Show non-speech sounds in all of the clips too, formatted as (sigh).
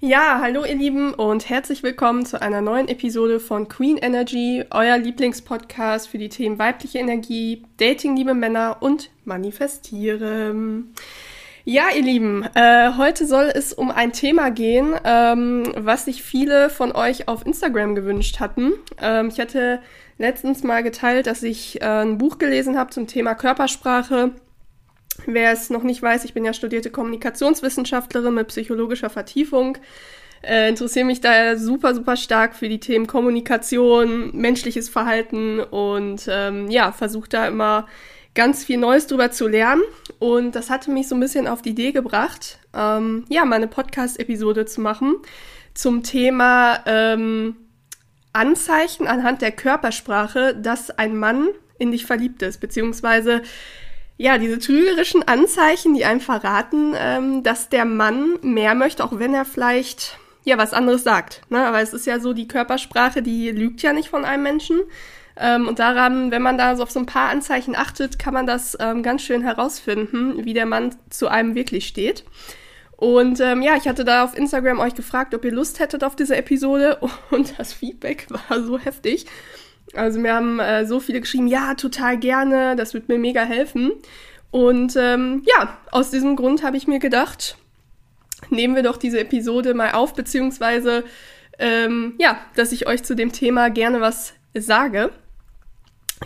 Ja, hallo ihr Lieben und herzlich willkommen zu einer neuen Episode von Queen Energy, euer Lieblingspodcast für die Themen weibliche Energie, Dating, liebe Männer und Manifestieren. Ja, ihr Lieben, äh, heute soll es um ein Thema gehen, ähm, was sich viele von euch auf Instagram gewünscht hatten. Ähm, ich hatte letztens mal geteilt, dass ich äh, ein Buch gelesen habe zum Thema Körpersprache Wer es noch nicht weiß, ich bin ja studierte Kommunikationswissenschaftlerin mit psychologischer Vertiefung. Äh, interessiere mich da super, super stark für die Themen Kommunikation, menschliches Verhalten und ähm, ja, versuche da immer ganz viel Neues drüber zu lernen. Und das hatte mich so ein bisschen auf die Idee gebracht, ähm, ja, mal eine Podcast-Episode zu machen zum Thema ähm, Anzeichen anhand der Körpersprache, dass ein Mann in dich verliebt ist, beziehungsweise ja, diese trügerischen Anzeichen, die einem verraten, ähm, dass der Mann mehr möchte, auch wenn er vielleicht ja was anderes sagt. Ne? Aber es ist ja so, die Körpersprache, die lügt ja nicht von einem Menschen. Ähm, und daran, wenn man da so auf so ein paar Anzeichen achtet, kann man das ähm, ganz schön herausfinden, wie der Mann zu einem wirklich steht. Und ähm, ja, ich hatte da auf Instagram euch gefragt, ob ihr Lust hättet auf diese Episode (laughs) und das Feedback war so heftig. Also mir haben äh, so viele geschrieben, ja, total gerne, das wird mir mega helfen. Und ähm, ja, aus diesem Grund habe ich mir gedacht, nehmen wir doch diese Episode mal auf, beziehungsweise ähm, ja, dass ich euch zu dem Thema gerne was sage.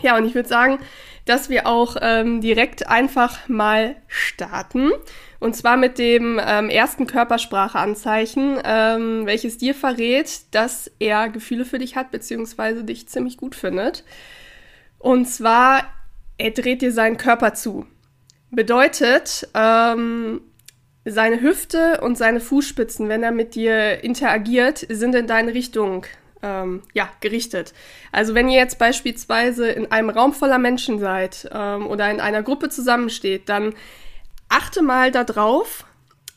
Ja, und ich würde sagen, dass wir auch ähm, direkt einfach mal starten. Und zwar mit dem ähm, ersten Körperspracheanzeichen, ähm, welches dir verrät, dass er Gefühle für dich hat, beziehungsweise dich ziemlich gut findet. Und zwar, er dreht dir seinen Körper zu. Bedeutet, ähm, seine Hüfte und seine Fußspitzen, wenn er mit dir interagiert, sind in deine Richtung ähm, ja, gerichtet. Also wenn ihr jetzt beispielsweise in einem Raum voller Menschen seid ähm, oder in einer Gruppe zusammensteht, dann achte mal darauf,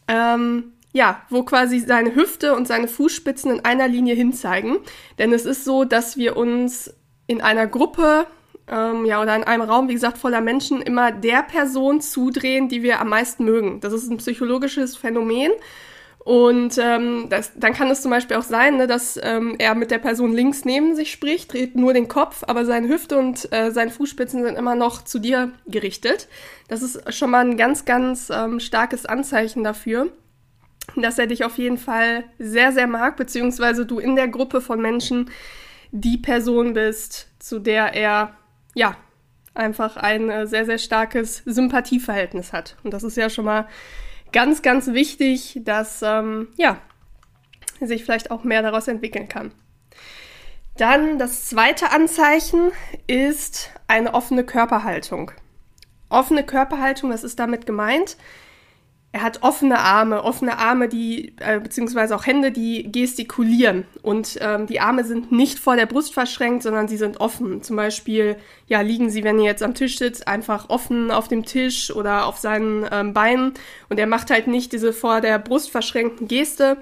ähm, ja, wo quasi seine Hüfte und seine Fußspitzen in einer Linie hinzeigen. Denn es ist so, dass wir uns in einer Gruppe ähm, ja, oder in einem Raum, wie gesagt, voller Menschen immer der Person zudrehen, die wir am meisten mögen. Das ist ein psychologisches Phänomen. Und ähm, das, dann kann es zum Beispiel auch sein, ne, dass ähm, er mit der Person links neben sich spricht, dreht nur den Kopf, aber seine Hüfte und äh, seine Fußspitzen sind immer noch zu dir gerichtet. Das ist schon mal ein ganz, ganz ähm, starkes Anzeichen dafür, dass er dich auf jeden Fall sehr, sehr mag, beziehungsweise du in der Gruppe von Menschen die Person bist, zu der er, ja, einfach ein äh, sehr, sehr starkes Sympathieverhältnis hat. Und das ist ja schon mal ganz, ganz wichtig, dass ähm, ja, sich vielleicht auch mehr daraus entwickeln kann. Dann das zweite Anzeichen ist eine offene Körperhaltung. Offene Körperhaltung, was ist damit gemeint? Er hat offene Arme, offene Arme, die, äh, beziehungsweise auch Hände, die gestikulieren. Und ähm, die Arme sind nicht vor der Brust verschränkt, sondern sie sind offen. Zum Beispiel, ja, liegen sie, wenn ihr jetzt am Tisch sitzt, einfach offen auf dem Tisch oder auf seinen ähm, Beinen. Und er macht halt nicht diese vor der Brust verschränkten Geste.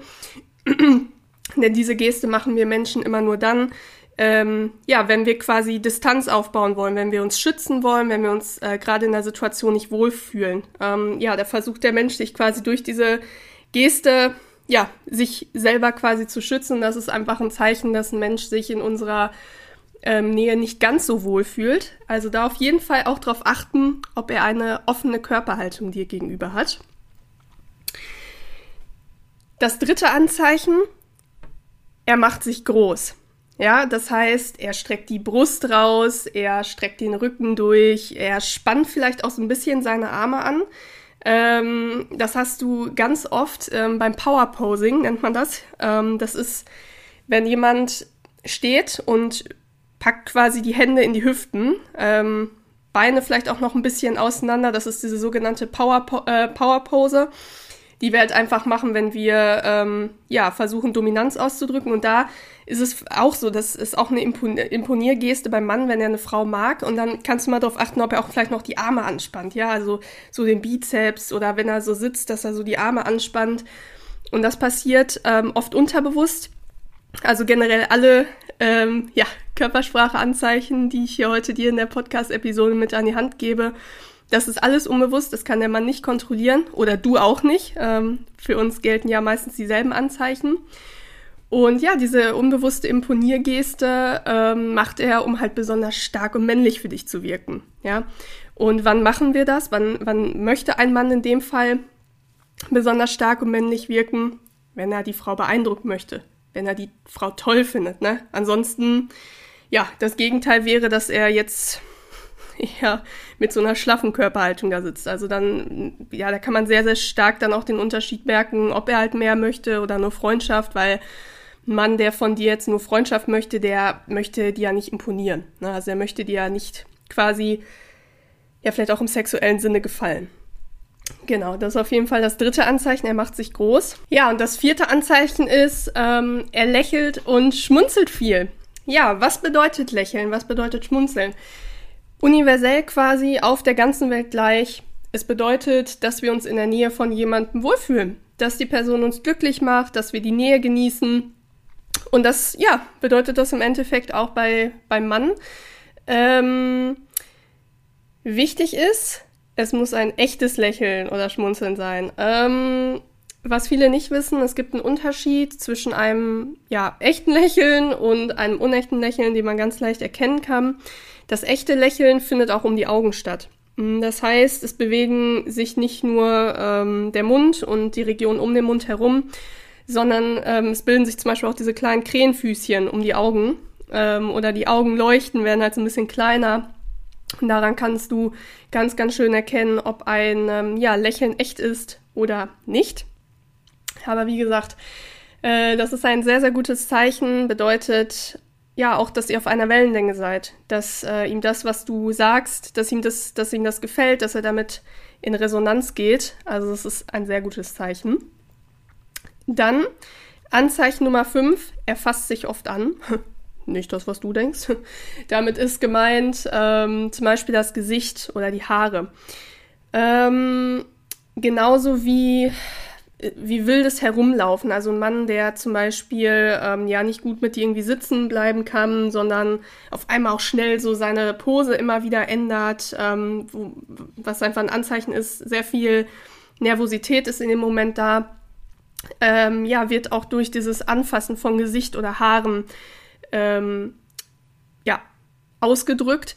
(clears throat) Denn diese Geste machen wir Menschen immer nur dann, ähm, ja, wenn wir quasi Distanz aufbauen wollen, wenn wir uns schützen wollen, wenn wir uns äh, gerade in der Situation nicht wohlfühlen. Ähm, ja, da versucht der Mensch sich quasi durch diese Geste, ja, sich selber quasi zu schützen. Das ist einfach ein Zeichen, dass ein Mensch sich in unserer ähm, Nähe nicht ganz so wohl fühlt. Also da auf jeden Fall auch darauf achten, ob er eine offene Körperhaltung dir gegenüber hat. Das dritte Anzeichen, er macht sich groß. Ja, das heißt, er streckt die Brust raus, er streckt den Rücken durch, er spannt vielleicht auch so ein bisschen seine Arme an. Ähm, das hast du ganz oft ähm, beim Power Posing, nennt man das. Ähm, das ist, wenn jemand steht und packt quasi die Hände in die Hüften, ähm, Beine vielleicht auch noch ein bisschen auseinander. Das ist diese sogenannte Power, äh, Power Pose die wir halt einfach machen, wenn wir ähm, ja versuchen Dominanz auszudrücken. Und da ist es auch so, das ist auch eine Imponiergeste beim Mann, wenn er eine Frau mag. Und dann kannst du mal darauf achten, ob er auch vielleicht noch die Arme anspannt. Ja, also so den Bizeps oder wenn er so sitzt, dass er so die Arme anspannt. Und das passiert ähm, oft unterbewusst. Also generell alle ähm, ja, Körperspracheanzeichen, die ich hier heute dir in der Podcast-Episode mit an die Hand gebe, Das ist alles unbewusst, das kann der Mann nicht kontrollieren oder du auch nicht. Ähm, für uns gelten ja meistens dieselben Anzeichen. Und ja, diese unbewusste Imponiergeste ähm, macht er, um halt besonders stark und männlich für dich zu wirken. Ja. Und wann machen wir das? Wann, wann möchte ein Mann in dem Fall besonders stark und männlich wirken? Wenn er die Frau beeindrucken möchte, wenn er die Frau toll findet. Ne? Ansonsten, ja, das Gegenteil wäre, dass er jetzt (laughs) ja, mit so einer schlaffen Körperhaltung da sitzt. Also dann, ja, da kann man sehr, sehr stark dann auch den Unterschied merken, ob er halt mehr möchte oder nur Freundschaft, weil ein Mann, der von dir jetzt nur Freundschaft möchte, der möchte dir ja nicht imponieren. Ne? Also er möchte dir ja nicht quasi, ja, vielleicht auch im sexuellen Sinne gefallen. Genau, das ist auf jeden Fall das dritte Anzeichen. Er macht sich groß. Ja, und das vierte Anzeichen ist, ähm, er lächelt und schmunzelt viel. Ja, was bedeutet lächeln? Was bedeutet schmunzeln? Universell quasi auf der ganzen Welt gleich. Es bedeutet, dass wir uns in der Nähe von jemandem wohlfühlen, dass die Person uns glücklich macht, dass wir die Nähe genießen. Und das, ja, bedeutet das im Endeffekt auch bei, beim Mann. Ähm, wichtig ist, es muss ein echtes Lächeln oder Schmunzeln sein. Ähm, was viele nicht wissen, es gibt einen Unterschied zwischen einem ja, echten Lächeln und einem unechten Lächeln, den man ganz leicht erkennen kann. Das echte Lächeln findet auch um die Augen statt. Mm, das heißt, es bewegen sich nicht nur ähm, der Mund und die Region um den Mund herum, sondern ähm, es bilden sich zum Beispiel auch diese kleinen Krähenfüßchen um die Augen ähm, oder die Augen leuchten, werden halt so ein bisschen kleiner. Und daran kannst du ganz, ganz schön erkennen, ob ein ähm, ja, Lächeln echt ist oder nicht. Aber wie gesagt, äh, das ist ein sehr, sehr gutes Zeichen, bedeutet, ja, auch, dass ihr auf einer Wellenlänge seid, dass äh, ihm das, was du sagst, dass ihm das, dass ihm das gefällt, dass er damit in Resonanz geht. Also es ist ein sehr gutes Zeichen. Dann Anzeichen Nummer 5, er fasst sich oft an. (laughs) Nicht das, was du denkst. (laughs) Damit ist gemeint ähm, zum Beispiel das Gesicht oder die Haare. Ähm, genauso wie wie wildes Herumlaufen. Also ein Mann, der zum Beispiel ähm, ja nicht gut mit irgendwie sitzen bleiben kann, sondern auf einmal auch schnell so seine Pose immer wieder ändert, ähm, wo, was einfach ein Anzeichen ist, sehr viel Nervosität ist in dem Moment da. Ähm, ja, wird auch durch dieses Anfassen von Gesicht oder Haaren ähm, ja, ausgedrückt.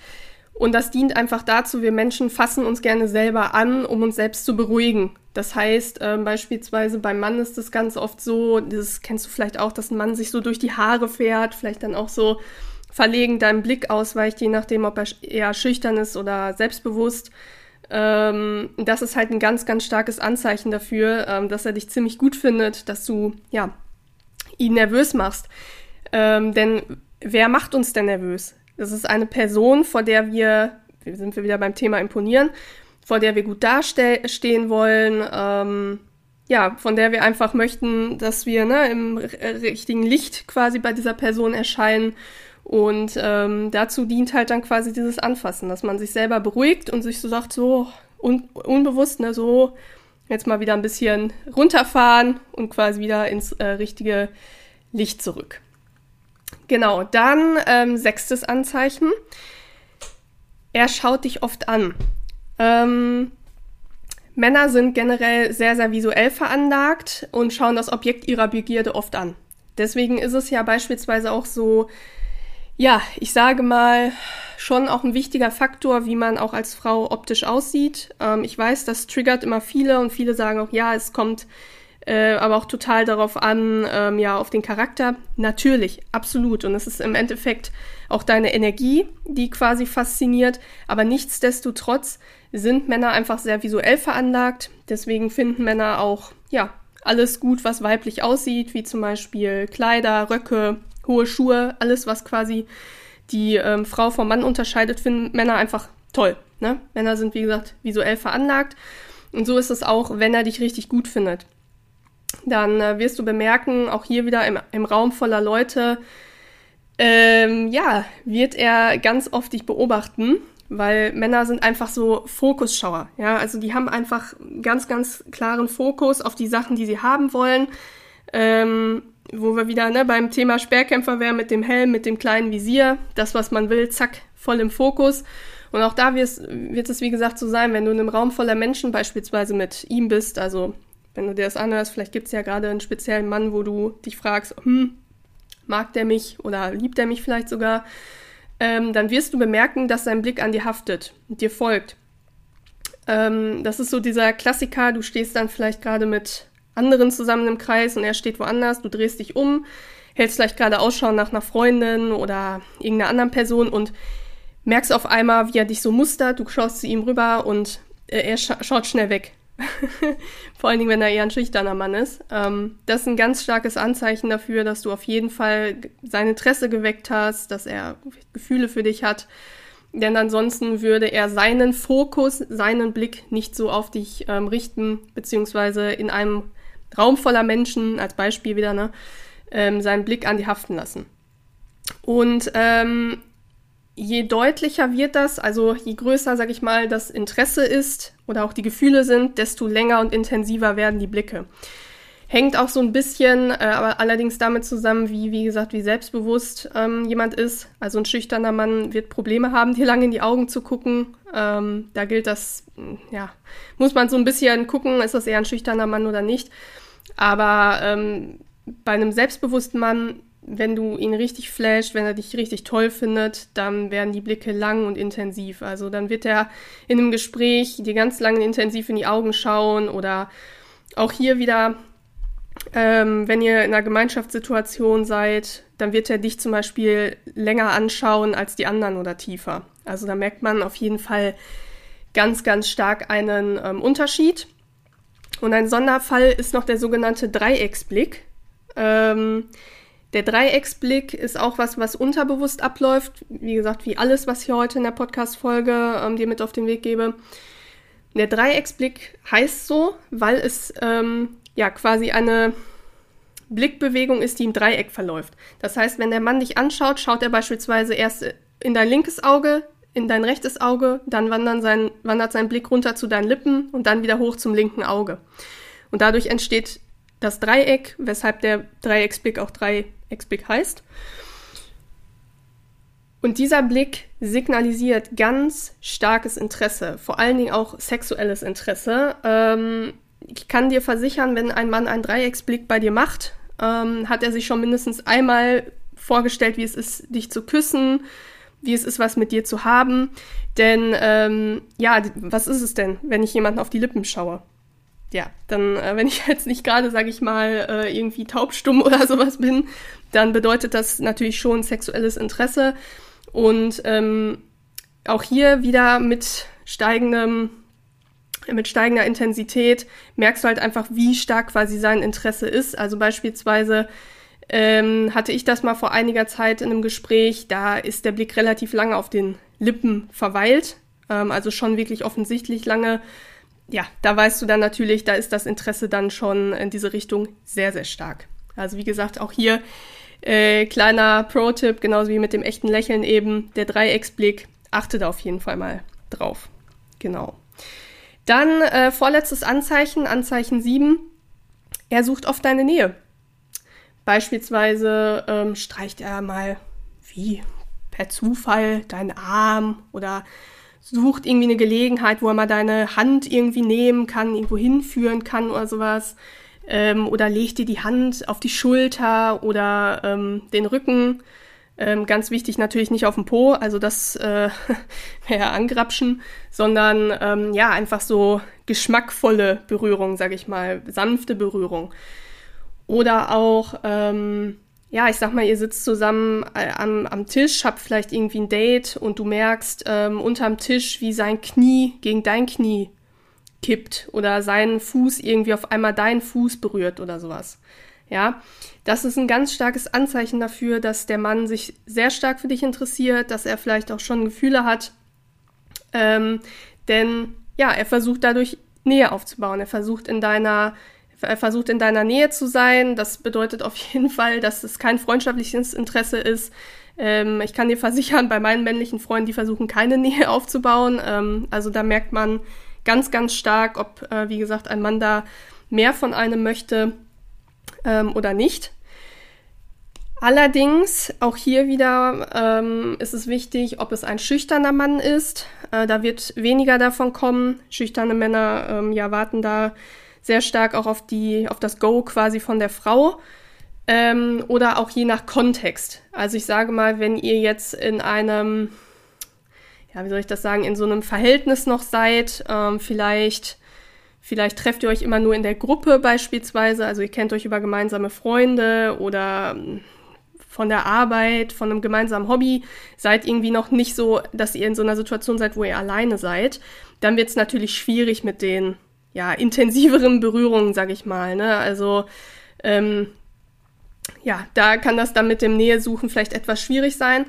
Und das dient einfach dazu, wir Menschen fassen uns gerne selber an, um uns selbst zu beruhigen. Das heißt, ähm, beispielsweise beim Mann ist das ganz oft so, das kennst du vielleicht auch, dass ein Mann sich so durch die Haare fährt, vielleicht dann auch so verlegen deinem Blick ausweicht, je nachdem, ob er eher schüchtern ist oder selbstbewusst. Ähm, das ist halt ein ganz, ganz starkes Anzeichen dafür, ähm, dass er dich ziemlich gut findet, dass du, ja, ihn nervös machst. Ähm, denn wer macht uns denn nervös? Das ist eine Person, vor der wir sind wir wieder beim Thema imponieren, vor der wir gut dastehen wollen, ähm, ja, von der wir einfach möchten, dass wir ne, im richtigen Licht quasi bei dieser Person erscheinen. Und ähm, dazu dient halt dann quasi dieses Anfassen, dass man sich selber beruhigt und sich so sagt, so un unbewusst, ne, so jetzt mal wieder ein bisschen runterfahren und quasi wieder ins äh, richtige Licht zurück. Genau, dann ähm, sechstes Anzeichen. Er schaut dich oft an. Ähm, Männer sind generell sehr, sehr visuell veranlagt und schauen das Objekt ihrer Begierde oft an. Deswegen ist es ja beispielsweise auch so, ja, ich sage mal, schon auch ein wichtiger Faktor, wie man auch als Frau optisch aussieht. Ähm, ich weiß, das triggert immer viele und viele sagen auch, ja, es kommt äh, aber auch total darauf an, ähm, ja, auf den Charakter. Natürlich, absolut. Und es ist im Endeffekt auch deine Energie, die quasi fasziniert. Aber nichtsdestotrotz sind Männer einfach sehr visuell veranlagt. Deswegen finden Männer auch, ja, alles gut, was weiblich aussieht, wie zum Beispiel Kleider, Röcke, hohe Schuhe, alles, was quasi die ähm, Frau vom Mann unterscheidet, finden Männer einfach toll. Ne? Männer sind, wie gesagt, visuell veranlagt. Und so ist es auch, wenn er dich richtig gut findet. Dann äh, wirst du bemerken, auch hier wieder im, im Raum voller Leute, ähm, ja, wird er ganz oft dich beobachten weil Männer sind einfach so Fokusschauer, ja, also die haben einfach ganz, ganz klaren Fokus auf die Sachen, die sie haben wollen, ähm, wo wir wieder ne, beim Thema Sperrkämpfer wären mit dem Helm, mit dem kleinen Visier, das, was man will, zack, voll im Fokus. Und auch da wird es, wie gesagt, so sein, wenn du in einem Raum voller Menschen beispielsweise mit ihm bist, also wenn du dir das anhörst, vielleicht gibt es ja gerade einen speziellen Mann, wo du dich fragst, hm, mag der mich oder liebt er mich vielleicht sogar, ähm, dann wirst du bemerken, dass sein Blick an dir haftet und dir folgt. Ähm, das ist so dieser Klassiker, du stehst dann vielleicht gerade mit anderen zusammen im Kreis und er steht woanders, du drehst dich um, hältst vielleicht gerade Ausschau nach einer Freundin oder irgendeiner anderen Person und merkst auf einmal, wie er dich so mustert, du schaust zu ihm rüber und äh, er scha schaut schnell weg. Vor allen Dingen, wenn er eher ein schüchterner Mann ist. Ähm, das ist ein ganz starkes Anzeichen dafür, dass du auf jeden Fall sein Interesse geweckt hast, dass er Gefühle für dich hat. Denn ansonsten würde er seinen Fokus, seinen Blick nicht so auf dich ähm, richten, beziehungsweise in einem Raum voller Menschen, als Beispiel wieder, ne, ähm, seinen Blick an die haften lassen. Und ähm, je deutlicher wird das, also je größer, sag ich mal, das Interesse ist oder auch die Gefühle sind, desto länger und intensiver werden die Blicke. Hängt auch so ein bisschen, äh, aber allerdings damit zusammen, wie, wie gesagt, wie selbstbewusst ähm, jemand ist. Also ein schüchterner Mann wird Probleme haben, dir lange in die Augen zu gucken. Ähm, da gilt das, ja, muss man so ein bisschen gucken, ist das eher ein schüchterner Mann oder nicht. Aber ähm, bei einem selbstbewussten Mann, wenn du ihn richtig flasht, wenn er dich richtig toll findet, dann werden die Blicke lang und intensiv. Also dann wird er in einem Gespräch dir ganz lang intensiv in die Augen schauen oder auch hier wieder, ähm, wenn ihr in einer Gemeinschaftssituation seid, dann wird er dich zum Beispiel länger anschauen als die anderen oder tiefer. Also da merkt man auf jeden Fall ganz, ganz stark einen ähm, Unterschied. Und ein Sonderfall ist noch der sogenannte Dreiecksblick. Ähm, der Dreiecksblick ist auch was, was unterbewusst abläuft. Wie gesagt, wie alles, was ich heute in der Podcast-Folge ähm, dir mit auf den Weg gebe. Der Dreiecksblick heißt so, weil es ähm, ja quasi eine Blickbewegung ist, die im Dreieck verläuft. Das heißt, wenn der Mann dich anschaut, schaut er beispielsweise erst in dein linkes Auge, in dein rechtes Auge, dann wandern sein, wandert sein Blick runter zu deinen Lippen und dann wieder hoch zum linken Auge. Und dadurch entsteht das Dreieck, weshalb der Dreiecksblick auch Dreiecksblick heißt. Und dieser Blick signalisiert ganz starkes Interesse, vor allen Dingen auch sexuelles Interesse. Ähm, ich kann dir versichern, wenn ein Mann einen Dreiecksblick bei dir macht, ähm, hat er sich schon mindestens einmal vorgestellt, wie es ist, dich zu küssen, wie es ist, was mit dir zu haben. Denn ähm, ja, was ist es denn, wenn ich jemanden auf die Lippen schaue? Ja, dann, äh, wenn ich (laughs) jetzt nicht gerade, sage ich mal, äh, irgendwie taubstumm oder sowas bin, dann bedeutet das natürlich schon sexuelles Interesse. Und ähm, auch hier wieder mit steigendem, mit steigender Intensität merkst du halt einfach, wie stark quasi sein Interesse ist. Also beispielsweise ähm, hatte ich das mal vor einiger Zeit in einem Gespräch. Da ist der Blick relativ lange auf den Lippen verweilt, ähm, also schon wirklich offensichtlich lange. Ja, da weißt du dann natürlich, da ist das Interesse dann schon in diese Richtung sehr, sehr stark. Also wie gesagt, auch hier äh, kleiner Pro-Tipp, genauso wie mit dem echten Lächeln eben, der Dreiecksblick, achte da auf jeden Fall mal drauf. Genau. Dann äh, vorletztes Anzeichen, Anzeichen 7. Er sucht oft deine Nähe. Beispielsweise ähm, streicht er mal wie per Zufall deinen Arm oder sucht irgendwie eine Gelegenheit, wo er mal deine Hand irgendwie nehmen kann, irgendwo hinführen kann oder sowas. Ähm, oder legt dir die Hand auf die Schulter oder ähm, den Rücken. Ähm, ganz wichtig natürlich nicht auf den Po, also das äh, (laughs) wäre angrapschen, sondern ähm, ja, einfach so geschmackvolle Berührung, sag ich mal, sanfte Berührung. Oder auch, ähm, ja, ich sag mal, ihr sitzt zusammen äh, am, am Tisch, habt vielleicht irgendwie ein Date und du merkst ähm, unterm Tisch, wie sein Knie gegen dein Knie kippt oder sein Fuß irgendwie auf einmal deinen Fuß berührt oder sowas. Ja, das ist ein ganz starkes Anzeichen dafür, dass der Mann sich sehr stark für dich interessiert, dass er vielleicht auch schon Gefühle hat. Ähm, denn ja, er versucht dadurch Nähe aufzubauen. Er versucht in deiner versucht in deiner Nähe zu sein. Das bedeutet auf jeden (laughs) Fall, dass es kein freundschaftliches Interesse ist. Ähm, ich kann dir versichern, bei meinen männlichen Freunden, die versuchen keine (laughs) Nähe aufzubauen. Ähm, also da merkt man ganz, ganz stark, ob, äh, wie gesagt, ein Mann da mehr von einem möchte ähm, oder nicht. Allerdings, auch hier wieder ähm, ist es wichtig, ob es ein schüchterner Mann ist. Äh, da wird weniger davon kommen. Schüchterne Männer ähm, ja, warten da sehr stark auch auf, die, auf das Go quasi von der Frau. Ähm, oder auch je nach Kontext. Also ich sage mal, wenn ihr jetzt in einem, ja, wie soll ich das sagen, in so einem Verhältnis noch seid, ähm, vielleicht Vielleicht trefft ihr euch immer nur in der Gruppe beispielsweise, also ihr kennt euch über gemeinsame Freunde oder ähm, von der Arbeit, von einem gemeinsamen Hobby, seid irgendwie noch nicht so, dass ihr in so einer Situation seid, wo ihr alleine seid, dann wird es natürlich schwierig mit den ja, intensiveren Berührungen, sag ich mal. Ne? Also ähm, ja, da kann das dann mit dem Nähesuchen vielleicht etwas schwierig sein.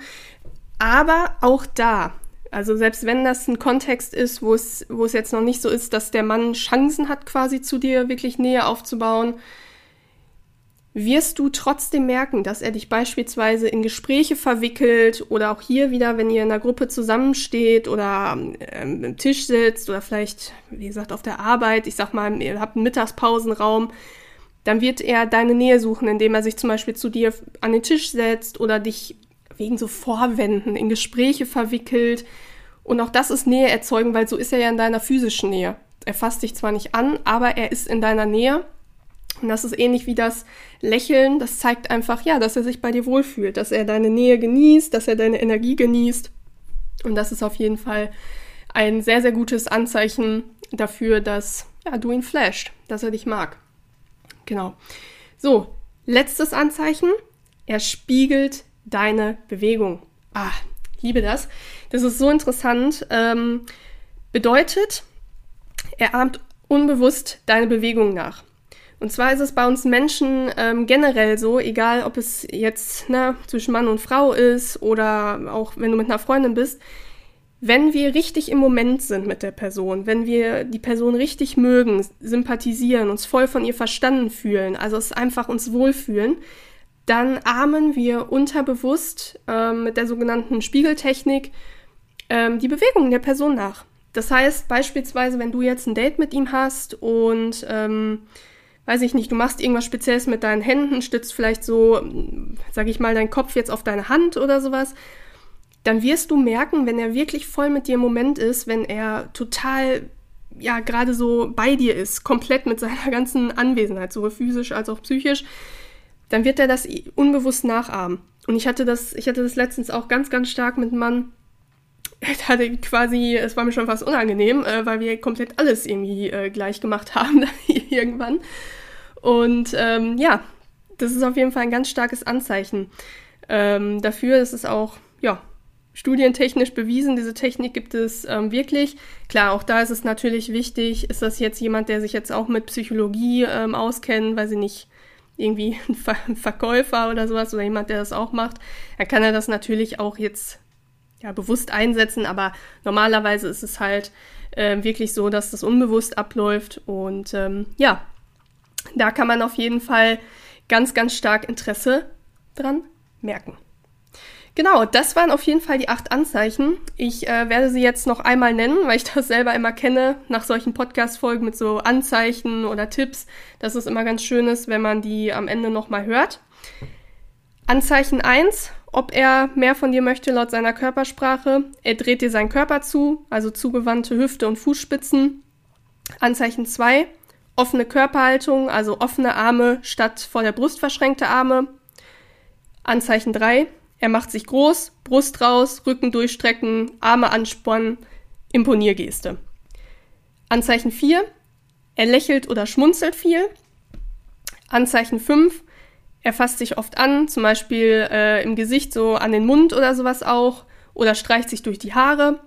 Aber auch da, also selbst wenn das ein Kontext ist, wo es, wo es jetzt noch nicht so ist, dass der Mann Chancen hat, quasi zu dir wirklich Nähe aufzubauen, wirst du trotzdem merken, dass er dich beispielsweise in Gespräche verwickelt oder auch hier wieder, wenn ihr in einer Gruppe zusammensteht oder ähm, im Tisch sitzt oder vielleicht, wie gesagt, auf der Arbeit, ich sag mal, ihr habt einen Mittagspausenraum, dann wird er deine Nähe suchen, indem er sich zum Beispiel zu dir an den Tisch setzt oder dich wegen so Vorwänden in Gespräche verwickelt. Und auch das ist Nähe erzeugen, weil so ist er ja in deiner physischen Nähe. Er fasst dich zwar nicht an, aber er ist in deiner Nähe und das ist ähnlich wie das Lächeln. Das zeigt einfach, ja, dass er sich bei dir wohlfühlt, dass er deine Nähe genießt, dass er deine Energie genießt. Und das ist auf jeden Fall ein sehr, sehr gutes Anzeichen dafür, dass ja, du ihn flasht, dass er dich mag. Genau. So, letztes Anzeichen. Er spiegelt deine Bewegung. Ah, liebe das. Das ist so interessant. Ähm, bedeutet, er ahmt unbewusst deine Bewegung nach. Und zwar ist es bei uns Menschen ähm, generell so, egal ob es jetzt ne, zwischen Mann und Frau ist oder auch wenn du mit einer Freundin bist, wenn wir richtig im Moment sind mit der Person, wenn wir die Person richtig mögen, sympathisieren, uns voll von ihr verstanden fühlen, also es einfach uns wohlfühlen, dann ahmen wir unterbewusst ähm, mit der sogenannten Spiegeltechnik ähm, die Bewegungen der Person nach. Das heißt beispielsweise, wenn du jetzt ein Date mit ihm hast und ähm, weiß ich nicht, du machst irgendwas Spezielles mit deinen Händen, stützt vielleicht so, sag ich mal, deinen Kopf jetzt auf deine Hand oder sowas, dann wirst du merken, wenn er wirklich voll mit dir im Moment ist, wenn er total, ja, gerade so bei dir ist, komplett mit seiner (laughs) ganzen Anwesenheit, sowohl physisch als auch psychisch, dann wird er das unbewusst nachahmen. Und ich hatte das, ich hatte das letztens auch ganz, ganz stark mit einem Mann, er hatte quasi, es war mir schon fast unangenehm, äh, weil wir komplett alles irgendwie äh, gleich gemacht (laughs) haben irgendwann. Und ähm, ja, das ist auf jeden Fall ein ganz starkes Anzeichen ähm, dafür. Es ist auch, ja, studientechnisch bewiesen. Diese Technik gibt es ähm, wirklich. Klar, auch da ist es natürlich wichtig, ist das jetzt jemand, der sich jetzt auch mit Psychologie ähm, auskennt, weil sie nicht irgendwie (laughs) ein, Ver Verkäufer oder sowas oder jemand, der das auch macht, dann kann er das natürlich auch jetzt ja, bewusst einsetzen, aber normalerweise ist es halt äh, wirklich so, dass das unbewusst abläuft und ähm, ja, da kann man auf jeden Fall ganz, ganz stark Interesse dran merken. Genau, das waren auf jeden Fall die acht Anzeichen. Ich äh, werde sie jetzt noch einmal nennen, weil ich das selber immer kenne, nach solchen Podcast-Folgen mit so Anzeichen oder Tipps, dass es immer ganz schön ist, wenn man die am Ende nochmal hört. Anzeichen 1, ob er mehr von dir möchte laut seiner Körpersprache. Er dreht dir seinen Körper zu, also zugewandte Hüfte und Fußspitzen. Anzeichen 2, offene Körperhaltung, also offene Arme statt vor der Brust verschränkte Arme. Anzeichen 3. Er macht sich groß, Brust raus, Rücken durchstrecken, Arme anspannen, Imponiergeste. Anzeichen 4. Er lächelt oder schmunzelt viel. Anzeichen 5. Er fasst sich oft an, zum Beispiel äh, im Gesicht so an den Mund oder sowas auch, oder streicht sich durch die Haare.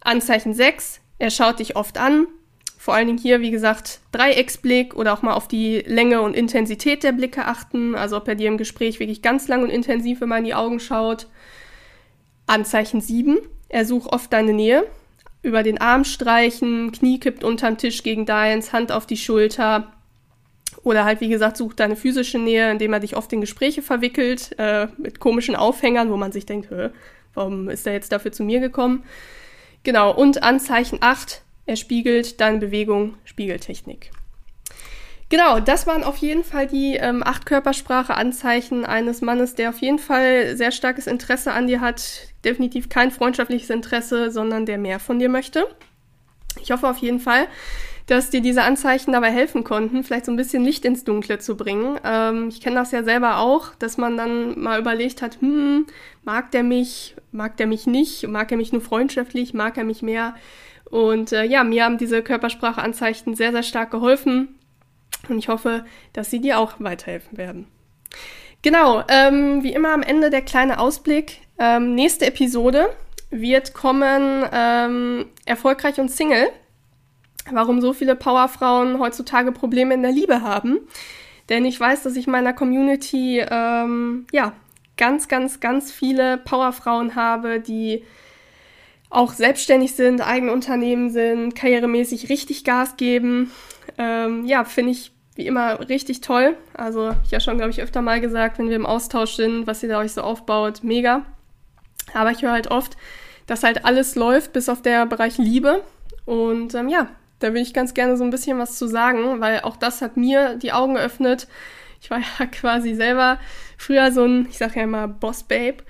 Anzeichen 6. Er schaut dich oft an, vor allen Dingen hier, wie gesagt, Dreiecksblick oder auch mal auf die Länge und Intensität der Blicke achten. Also ob er dir im Gespräch wirklich ganz lang und intensiv immer in die Augen schaut. Anzeichen 7. Er sucht oft deine Nähe. Über den Arm streichen, Knie kippt unterm Tisch gegen deins, Hand auf die Schulter. Oder halt, wie gesagt, sucht deine physische Nähe, indem er dich oft in Gespräche verwickelt, äh, mit komischen Aufhängern, wo man sich denkt, warum ist er jetzt dafür zu mir gekommen? Genau, und Anzeichen 8, er spiegelt deine Bewegung, Spiegeltechnik. Genau, das waren auf jeden Fall die ähm, acht Körpersprache-Anzeichen eines Mannes, der auf jeden Fall sehr starkes Interesse an dir hat. Definitiv kein freundschaftliches Interesse, sondern der mehr von dir möchte. Ich hoffe auf jeden Fall, dass dir diese Anzeichen dabei helfen konnten, vielleicht so ein bisschen Licht ins Dunkle zu bringen. Ähm, ich kenne das ja selber auch, dass man dann mal überlegt hat, hm, mag der mich, mag der mich nicht, mag er mich nur freundschaftlich, mag er mich mehr? Und äh, ja, mir haben diese Körpersprache-Anzeichen sehr, sehr stark geholfen. Und ich hoffe, dass sie dir auch weiterhelfen werden. Genau, ähm, wie immer am Ende der kleine Ausblick. Ähm, nächste Episode wird kommen ähm, Erfolgreich und Single. Warum so viele Powerfrauen heutzutage Probleme in der Liebe haben. Denn ich weiß, dass ich in meiner Community ähm, ja ganz, ganz, ganz viele Powerfrauen habe, die auch selbstständig sind, eigene Unternehmen sind, karrieremäßig richtig Gas geben. Ähm, ja, finde ich wie immer richtig toll. Also ich ja schon, glaube ich, öfter mal gesagt, wenn wir im Austausch sind, was ihr da euch so aufbaut, mega. Aber ich höre halt oft, dass halt alles läuft, bis auf der Bereich Liebe. Und ähm, ja, da will ich ganz gerne so ein bisschen was zu sagen, weil auch das hat mir die Augen geöffnet. Ich war (laughs) ja quasi selber früher so ein, ich sage ja immer, Boss-Babe.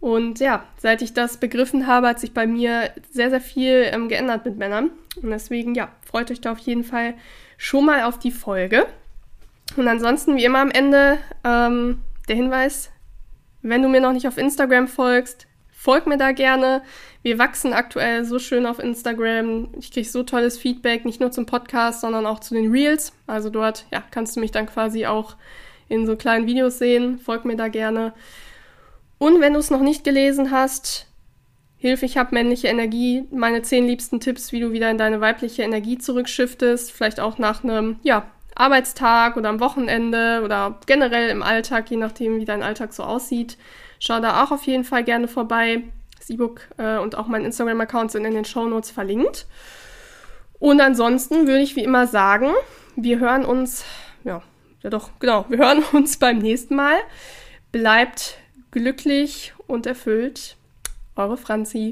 Und ja, seit ich das begriffen habe, hat sich bei mir sehr, sehr viel ähm, geändert mit Männern. Und deswegen, ja, freut euch da auf jeden Fall schon mal auf die Folge. Und ansonsten, wie immer am Ende, ähm, der Hinweis, wenn du mir noch nicht auf Instagram folgst, folg mir da gerne. Wir wachsen aktuell so schön auf Instagram. Ich kriege so tolles Feedback, nicht nur zum Podcast, sondern auch zu den Reels. Also dort, ja, kannst du mich dann quasi auch in so kleinen Videos sehen. Folg mir da gerne. Und wenn du es noch nicht gelesen hast, Hilfe, ich habe männliche Energie, meine zehn liebsten Tipps, wie du wieder in deine weibliche Energie zurückschiftest, vielleicht auch nach einem, ja, Arbeitstag oder am Wochenende oder generell im Alltag, je nachdem, wie dein Alltag so aussieht. Schau da auch auf jeden Fall gerne vorbei. Das E-Book äh, und auch mein Instagram-Account sind in den Show Notes verlinkt. Und ansonsten würde ich wie immer sagen, wir hören uns, ja, ja doch, genau, wir hören (laughs) uns beim nächsten Mal. Bleibt glücklich und erfüllt. Eure Franzi.